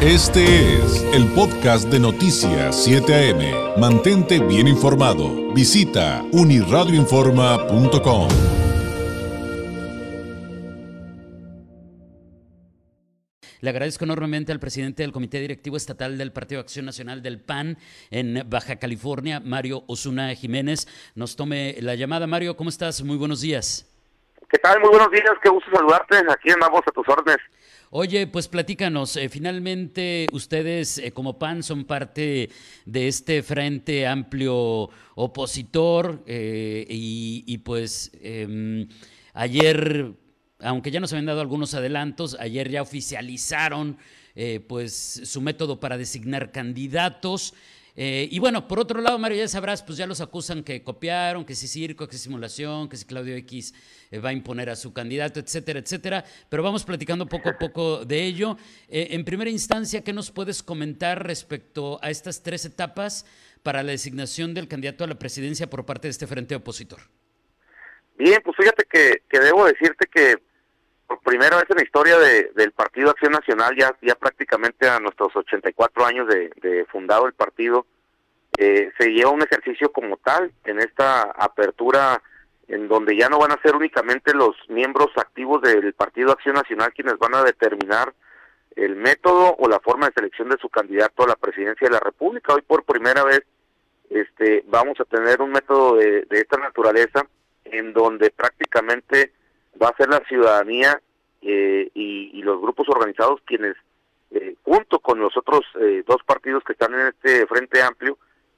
Este es el podcast de Noticias 7 AM. Mantente bien informado. Visita uniradioinforma.com. Le agradezco enormemente al presidente del Comité Directivo Estatal del Partido Acción Nacional del PAN en Baja California, Mario Osuna Jiménez. Nos tome la llamada. Mario, ¿cómo estás? Muy buenos días. ¿Qué tal? Muy buenos días. Qué gusto saludarte. Aquí andamos a tus órdenes. Oye, pues platícanos, eh, finalmente ustedes eh, como PAN son parte de este frente amplio opositor eh, y, pues em, ayer, aunque ya nos habían dado algunos adelantos, ayer ya oficializaron pues su método para designar candidatos. Eh, y bueno, por otro lado, Mario, ya sabrás, pues ya los acusan que copiaron, que si circo, que si simulación, que si Claudio X eh, va a imponer a su candidato, etcétera, etcétera. Pero vamos platicando poco a poco de ello. Eh, en primera instancia, ¿qué nos puedes comentar respecto a estas tres etapas para la designación del candidato a la presidencia por parte de este frente opositor? Bien, pues fíjate que, debo decirte que por primera vez en la historia del Partido Acción Nacional, ya, ya prácticamente a nuestros 84 años de, de fundado el partido, eh, se lleva un ejercicio como tal en esta apertura en donde ya no van a ser únicamente los miembros activos del Partido Acción Nacional quienes van a determinar el método o la forma de selección de su candidato a la presidencia de la República. Hoy por primera vez este, vamos a tener un método de, esta naturaleza en donde prácticamente va a ser la ciudadanía eh, y, los grupos organizados quienes, eh, junto con los otros dos partidos que están en este Frente Amplio,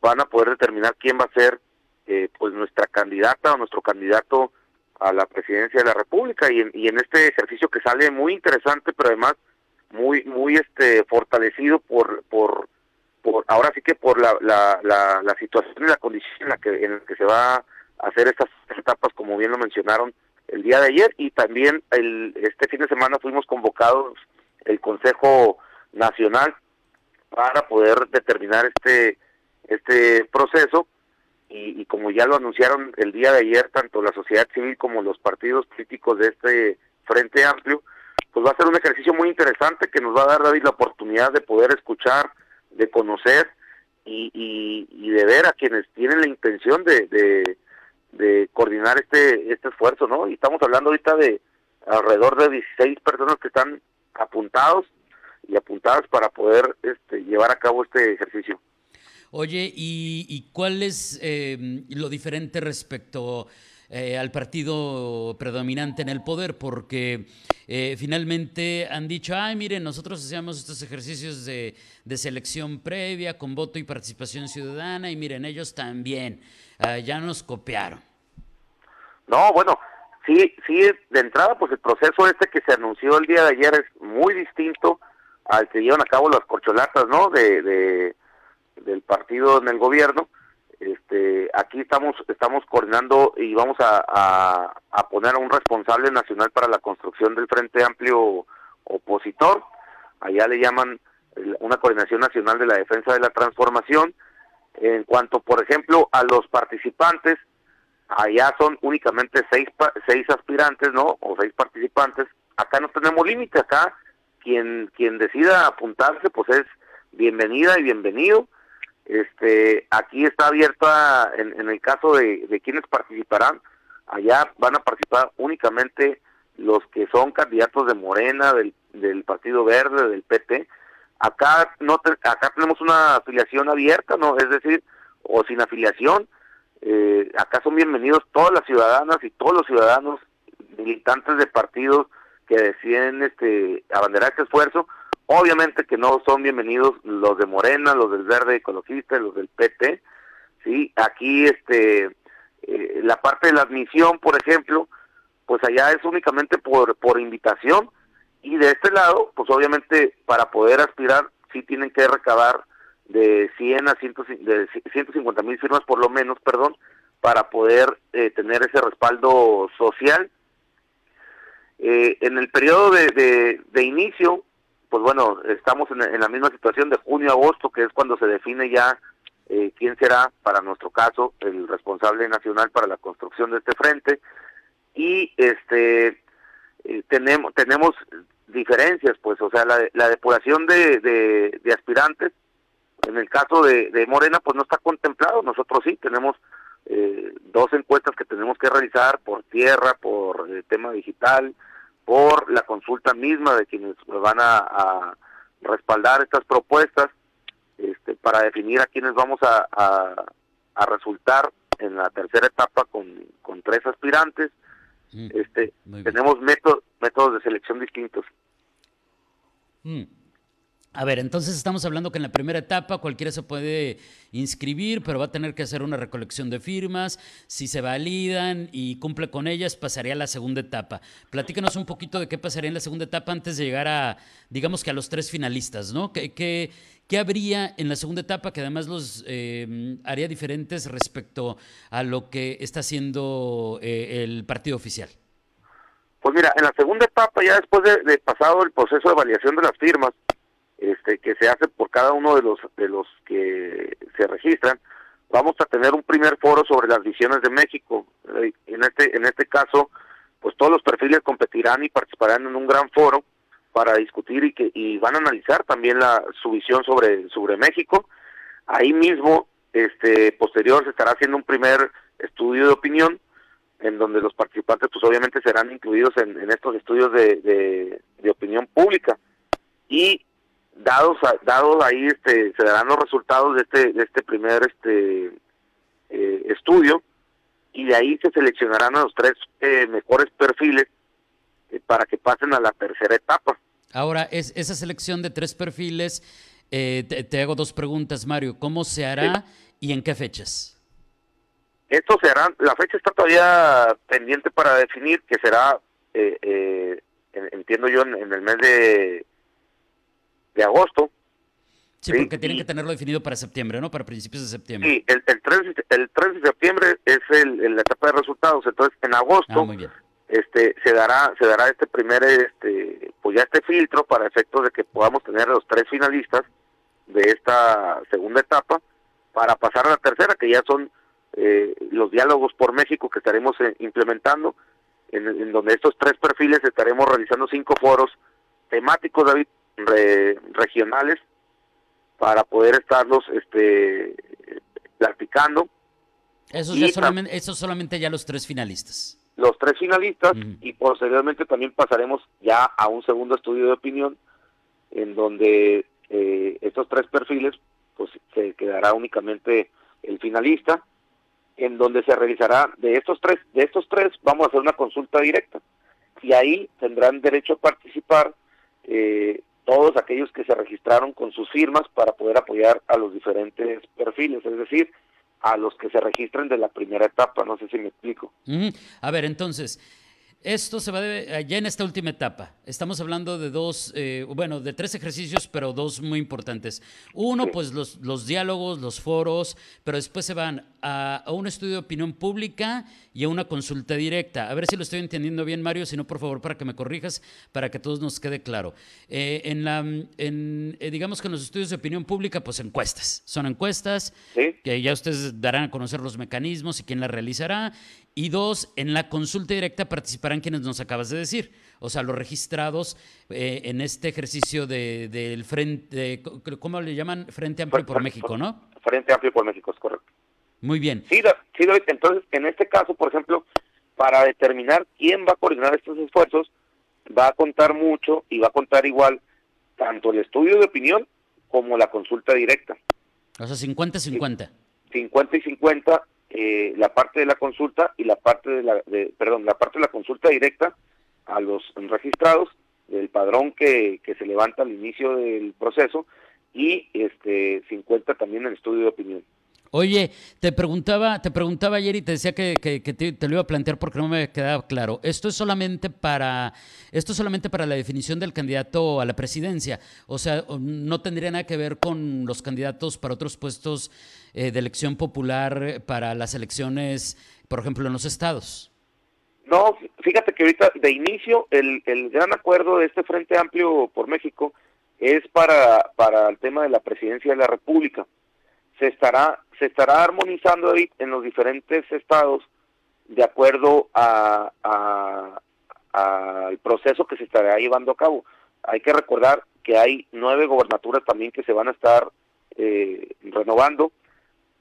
van a poder determinar quién va a ser eh, pues nuestra candidata o nuestro candidato a la presidencia de la República. Y en, y en este ejercicio que sale muy interesante pero además muy muy este fortalecido por por por ahora sí que por la, la, la, situación y la condición en la que en la que se va a hacer estas etapas como bien lo mencionaron el día de ayer y también el este fin de semana fuimos convocados el Consejo Nacional para poder determinar este este proceso y, como ya lo anunciaron el día de ayer tanto la sociedad civil como los partidos políticos de este Frente Amplio, pues va a ser un ejercicio muy interesante que nos va a dar David la oportunidad de poder escuchar, de conocer y, y, de ver a quienes tienen la intención de, de, de, coordinar este este esfuerzo, ¿no? Y estamos hablando ahorita de alrededor de 16 personas que están apuntados y apuntadas para poder este, llevar a cabo este ejercicio. Oye, ¿y, cuál es em, lo diferente respecto eh, al partido predominante en el poder? Porque eh, finalmente han dicho, ay, miren, nosotros hacíamos estos ejercicios de, selección previa con voto y participación ciudadana y miren, ellos también, ah, ya nos copiaron. No, bueno, sí, sí, de entrada, pues el proceso este que se anunció el día de ayer es muy distinto al que llevan a cabo las corcholatas, ¿no? de del partido en el gobierno. Este, aquí estamos estamos coordinando y vamos a, poner a un responsable nacional para la construcción del Frente Amplio opositor. Allá le llaman una coordinación nacional de la defensa de la transformación. En cuanto, por ejemplo, a los participantes, allá son únicamente seis, seis aspirantes, ¿no? O seis participantes. Acá no tenemos límite, acá quien, quien decida apuntarse, pues es bienvenida y bienvenido. Este, aquí está abierta, en, en el caso de, de quienes participarán, allá van a participar únicamente los que son candidatos de Morena, del, Partido Verde, del PT. Acá no acá tenemos una afiliación abierta, no, es decir, o sin afiliación. Eh, acá son bienvenidos todas las ciudadanas y todos los ciudadanos militantes de partidos que deciden este abanderar este esfuerzo Obviamente que no son bienvenidos los de Morena, los del Verde Ecologista, los del PT, sí, aquí este eh, la parte de la admisión, por ejemplo, pues allá es únicamente por por invitación y de este lado, pues obviamente para poder aspirar sí tienen que recabar de 100 a 100, de 150 mil firmas por lo menos, perdón, para poder eh, tener ese respaldo social. Eh, en el periodo de, de inicio, pues bueno, estamos en, la misma situación de junio-agosto, que es cuando se define ya eh, quién será, para nuestro caso, el responsable nacional para la construcción de este frente. Y este eh, tenemos, tenemos diferencias, pues, o sea, la, la depuración de, de, aspirantes, en el caso de, de, Morena, pues no está contemplado, nosotros sí, tenemos eh, dos encuestas que tenemos que realizar por tierra, por el tema digital, por la consulta misma de quienes van a, respaldar estas propuestas, este, para definir a quienes vamos a, a, resultar en la tercera etapa con, con tres aspirantes. Mm, este, tenemos métodos métodos de selección distintos. Mm. A ver, entonces estamos hablando que en la primera etapa cualquiera se puede inscribir, pero va a tener que hacer una recolección de firmas. Si se validan y cumple con ellas, pasaría a la segunda etapa. Platícanos un poquito de qué pasaría en la segunda etapa antes de llegar a, digamos que a los tres finalistas, ¿no? ¿Qué, qué, qué habría en la segunda etapa que además los eh, haría diferentes respecto a lo que está haciendo eh, el partido oficial? Pues mira, en la segunda etapa, ya después de, pasado el proceso de validación de las firmas, este, que se hace por cada uno de los de los que se registran, vamos a tener un primer foro sobre las visiones de México. Eh, en este en este caso, pues todos los perfiles competirán y participarán en un gran foro para discutir y que y van a analizar también la su visión sobre sobre México. Ahí mismo, este posterior se estará haciendo un primer estudio de opinión en donde los participantes pues obviamente serán incluidos en, estos estudios de, de, opinión pública y dados dados ahí este se darán los resultados de este de este primer este eh, estudio y de ahí se seleccionarán a los tres eh, mejores perfiles eh, para que pasen a la tercera etapa. Ahora es esa selección de tres perfiles te, hago dos preguntas Mario. Cómo se hará y en qué fechas esto se hará, la fecha está todavía pendiente para definir, que será, eh, eh, entiendo yo, en, el mes de, de agosto. Sí, porque tienen que tenerlo definido para septiembre, ¿no? Para principios de septiembre. Sí, el, el, 3, el 3 de septiembre es el, la etapa de resultados, entonces en agosto ah, este se dará se dará este primer este pues ya este filtro para efectos de que podamos tener los tres finalistas de esta segunda etapa para pasar a la tercera que ya son eh, los diálogos por México que estaremos eh, implementando, en, donde estos tres perfiles estaremos realizando cinco foros temáticos, David, regionales, para poder estarlos este, platicando. Eso, ya solamente, eso solamente ya los tres finalistas. Los tres finalistas y posteriormente también pasaremos ya a un segundo estudio de opinión en donde eh, estos tres perfiles pues se quedará únicamente el finalista en donde se realizará de estos tres, de estos tres vamos a hacer una consulta directa y ahí tendrán derecho a participar eh, todos aquellos que se registraron con sus firmas para poder apoyar a los diferentes perfiles, es decir, a los que se registren de la primera etapa, no sé si me explico. A ver, entonces, esto se va de, ya en esta última etapa. Estamos hablando de dos, eh, bueno, de tres ejercicios, pero dos muy importantes. Uno, pues los, los diálogos, los foros, pero después se van a, un estudio de opinión pública y a una consulta directa. A ver si lo estoy entendiendo bien, Mario, si no, por favor, para que me corrijas, para que a todos nos quede claro. Eh, en la, en, eh, digamos que en los estudios de opinión pública, pues encuestas. Son encuestas que ya ustedes darán a conocer los mecanismos y quién las realizará. Y dos, en la consulta directa participarán quienes nos acabas de decir, o sea, los registrados eh, en este ejercicio del de, Frente, ¿cómo le llaman? Frente Amplio por México, ¿no? Frente Amplio por México, es correcto. Muy bien. Sí, sí, entonces, en este caso, por ejemplo, para determinar quién va a coordinar estos esfuerzos, va a contar mucho y va a contar igual tanto el estudio de opinión como la consulta directa. O sea, 50-50. 50 y 50 eh, la parte de la consulta y la parte de la, de, la parte de la consulta directa a los registrados del padrón que, que se levanta al inicio del proceso y este 50 también el estudio de opinión. Oye, te preguntaba, te preguntaba ayer y te decía que, te, lo iba a plantear porque no me quedaba claro. Esto es solamente para, esto es solamente para la definición del candidato a la presidencia. O sea, no tendría nada que ver con los candidatos para otros puestos eh, de elección popular para las elecciones, por ejemplo, en los estados. No, fíjate que ahorita de inicio el, el gran acuerdo de este Frente Amplio por México es para, para el tema de la presidencia de la República se estará se estará armonizando en los diferentes estados de acuerdo a, al proceso que se estará llevando a cabo. hay que recordar que hay nueve gobernaturas también que se van a estar eh, renovando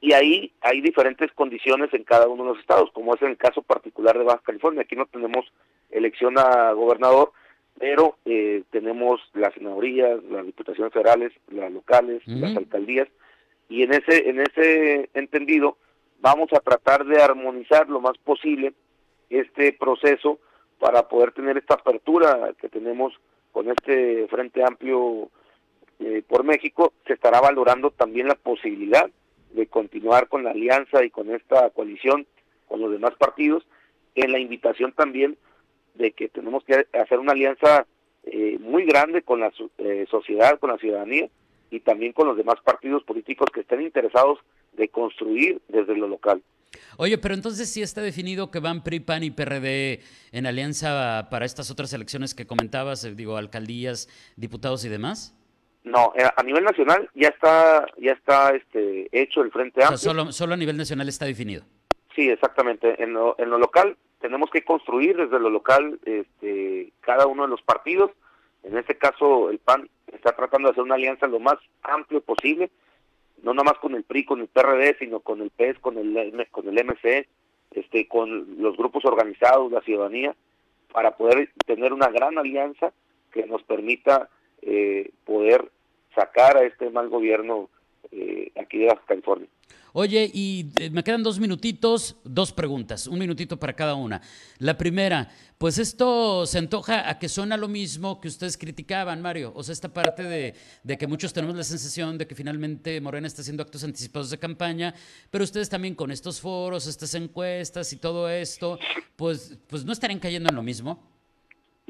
y ahí hay diferentes condiciones en cada uno de los estados, como es en el caso particular de Baja California. Aquí no tenemos elección a gobernador, pero eh, tenemos las senadurías, las diputaciones federales, las locales, las alcaldías, y en ese, en ese entendido vamos a tratar de armonizar lo más posible este proceso para poder tener esta apertura que tenemos con este Frente Amplio eh, por México, se estará valorando también la posibilidad de continuar con la alianza y con esta coalición con los demás partidos, en la invitación también de que tenemos que hacer una alianza eh, muy grande con la eh, sociedad, con la ciudadanía y también con los demás partidos políticos que estén interesados de construir desde lo local. Oye, pero entonces sí está definido que van PRI, PAN y PRD en alianza para estas otras elecciones que comentabas, eh, digo, alcaldías, diputados y demás. No, eh, a nivel nacional ya está ya está este hecho el Frente Amplio. solo, solo a nivel nacional está definido. Sí, exactamente. En lo, en lo local tenemos que construir desde lo local este, cada uno de los partidos. En este caso, el PAN está tratando de hacer una alianza lo más amplio posible no nomás con el PRI, con el PRD, sino con el PES, con el, con el MC, este, con los grupos organizados, la ciudadanía, para poder tener una gran alianza que nos permita eh, poder sacar a este mal gobierno eh, aquí de California. Oye, y eh, me quedan dos minutitos, dos preguntas, un minutito para cada una. La primera, pues esto se antoja a que suena lo mismo que ustedes criticaban, Mario. O sea, esta parte de, de, que muchos tenemos la sensación de que finalmente Morena está haciendo actos anticipados de campaña, pero ustedes también con estos foros, estas encuestas y todo esto, pues, pues no estarían cayendo en lo mismo.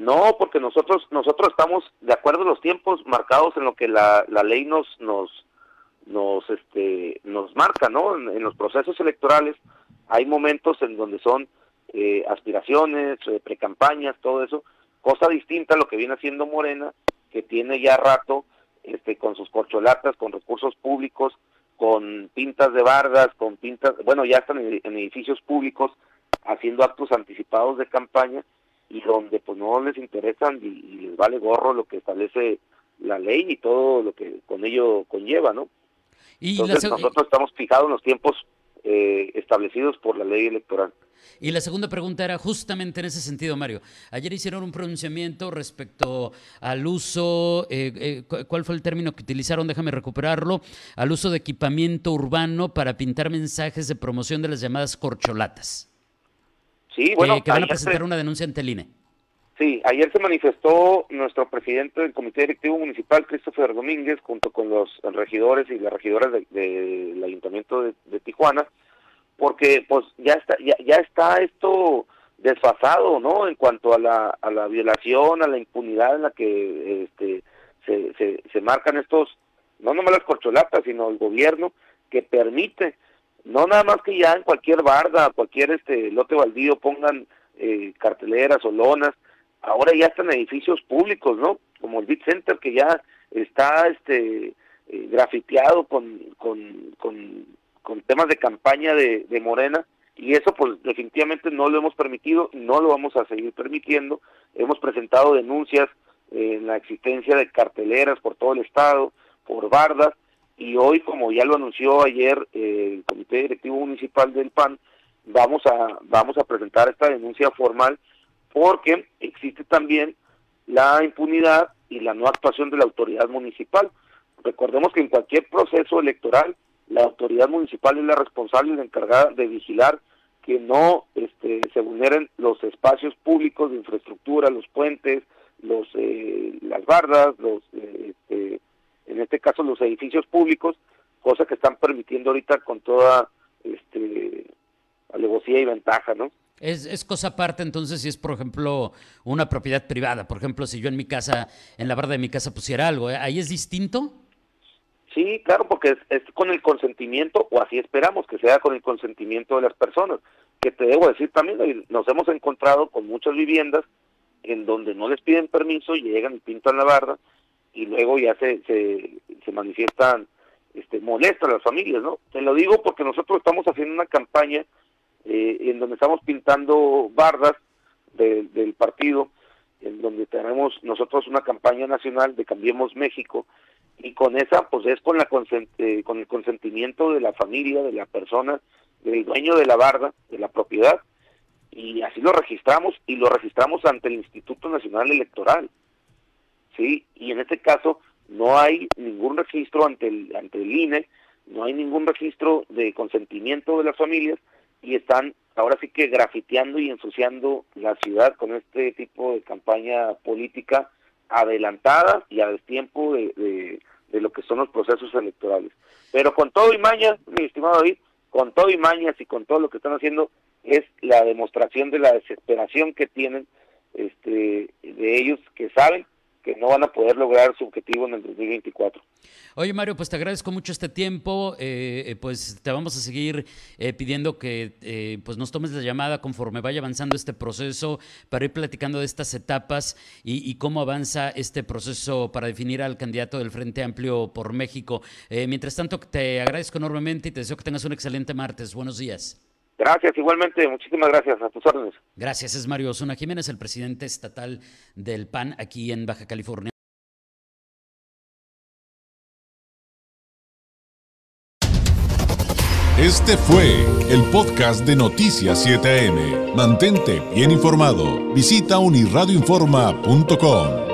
No, porque nosotros nosotros estamos de acuerdo a los tiempos marcados en lo que la, la ley nos nos nos este nos marca no en, los procesos electorales hay momentos en donde son eh, aspiraciones eh, precampañas todo eso cosa distinta a lo que viene haciendo Morena que tiene ya rato este con sus corcholatas con recursos públicos con pintas de bardas con pintas bueno ya están en, edificios públicos haciendo actos anticipados de campaña y donde pues no les interesan y, y les vale gorro lo que establece la ley y todo lo que con ello conlleva, ¿no? Entonces nosotros estamos fijados en los tiempos eh, establecidos por la ley electoral. Y la segunda pregunta era justamente en ese sentido, Mario. Ayer hicieron un pronunciamiento respecto al uso, eh, eh, ¿cuál fue el término que utilizaron? Déjame recuperarlo, al uso de equipamiento urbano para pintar mensajes de promoción de las llamadas corcholatas. Sí, bueno. que van a presentar una denuncia ante el INE. Sí, ayer se manifestó nuestro presidente del Comité Directivo Municipal, Christopher Domínguez, junto con los regidores y las regidoras del Ayuntamiento de, Tijuana, porque pues ya está, ya, está esto desfasado, ¿no? En cuanto a la, a la violación, a la impunidad en la que este, se, se, se marcan estos, no nomás las corcholatas, sino el gobierno que permite, no nada más que ya en cualquier barda, cualquier este lote baldío pongan eh, carteleras o lonas, ahora ya están edificios públicos, ¿no? Como el Bit Center que ya está este eh, grafiteado con, con, con, temas de campaña de, de Morena y eso pues definitivamente no lo hemos permitido no lo vamos a seguir permitiendo. Hemos presentado denuncias en la existencia de carteleras por todo el estado, por bardas y hoy como ya lo anunció ayer eh, el Comité Directivo Municipal del PAN, vamos a vamos a presentar esta denuncia formal porque existe también la impunidad y la no actuación de la autoridad municipal. Recordemos que en cualquier proceso electoral la autoridad municipal es la responsable y la encargada de vigilar que no este, se vulneren los espacios públicos de infraestructura, los puentes, los eh, las bardas, los eh, este, en este caso los edificios públicos, cosa que están permitiendo ahorita con toda este alevosía y ventaja, ¿no? Es, es, cosa aparte entonces si es, por ejemplo, una propiedad privada. Por ejemplo, si yo en mi casa, en la barda de mi casa pusiera algo, ¿eh? ¿ahí es distinto? Sí, claro, porque es, con el consentimiento, o así esperamos que sea con el consentimiento de las personas. Que te debo decir también, nos hemos encontrado con muchas viviendas en donde no les piden permiso, llegan y pintan la barda, y luego ya se, se, se manifiestan este, molestas las familias, ¿no? Te lo digo porque nosotros estamos haciendo una campaña eh, en donde estamos pintando bardas del partido en donde tenemos nosotros una campaña nacional de Cambiemos México, y con esa, pues es con, la eh, con el consentimiento de la familia, de la persona, del dueño de la barda, de la propiedad, y así lo registramos, y lo registramos ante el Instituto Nacional Electoral, ¿sí? Y en este caso no hay ningún registro ante el, ante el INE, no hay ningún registro de consentimiento de las familias, y están ahora sí que grafiteando y ensuciando la ciudad con este tipo de campaña política adelantada y a destiempo de, de, lo que son los procesos electorales. Pero con todo y mañas, mi estimado David, con todo y mañas y con todo lo que están haciendo, es la demostración de la desesperación que tienen este, de ellos que saben que no van a poder lograr su objetivo en el 2024. Oye Mario, pues te agradezco mucho este tiempo, eh, eh, pues te vamos a seguir eh, pidiendo que pues nos tomes la llamada conforme vaya avanzando este proceso para ir platicando de estas etapas y, cómo avanza este proceso para definir al candidato del Frente Amplio por México. mientras tanto, te agradezco enormemente y te deseo que tengas un excelente martes. Buenos días. Gracias, igualmente, muchísimas gracias, a tus órdenes. Gracias, es Mario Osuna Jiménez, el presidente estatal del PAN aquí en Baja California. Este fue el podcast de Noticias 7am. Mantente bien informado. Visita unirradioinforma.com.